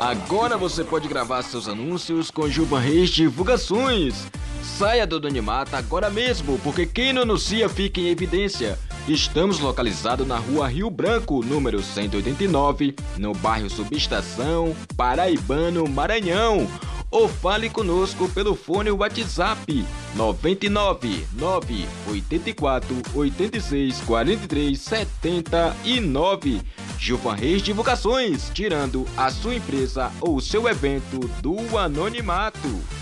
Agora você pode gravar seus anúncios com Gilvan Reis Divulgações. Saia do anonimato agora mesmo, porque quem não anuncia fica em evidência. Estamos localizados na rua Rio Branco, número 189, no bairro Subestação, Paraibano, Maranhão. Ou fale conosco pelo fone WhatsApp 99 9 84 86 43 79. Gilvan Reis Divulgações, tirando a sua empresa ou seu evento do anonimato.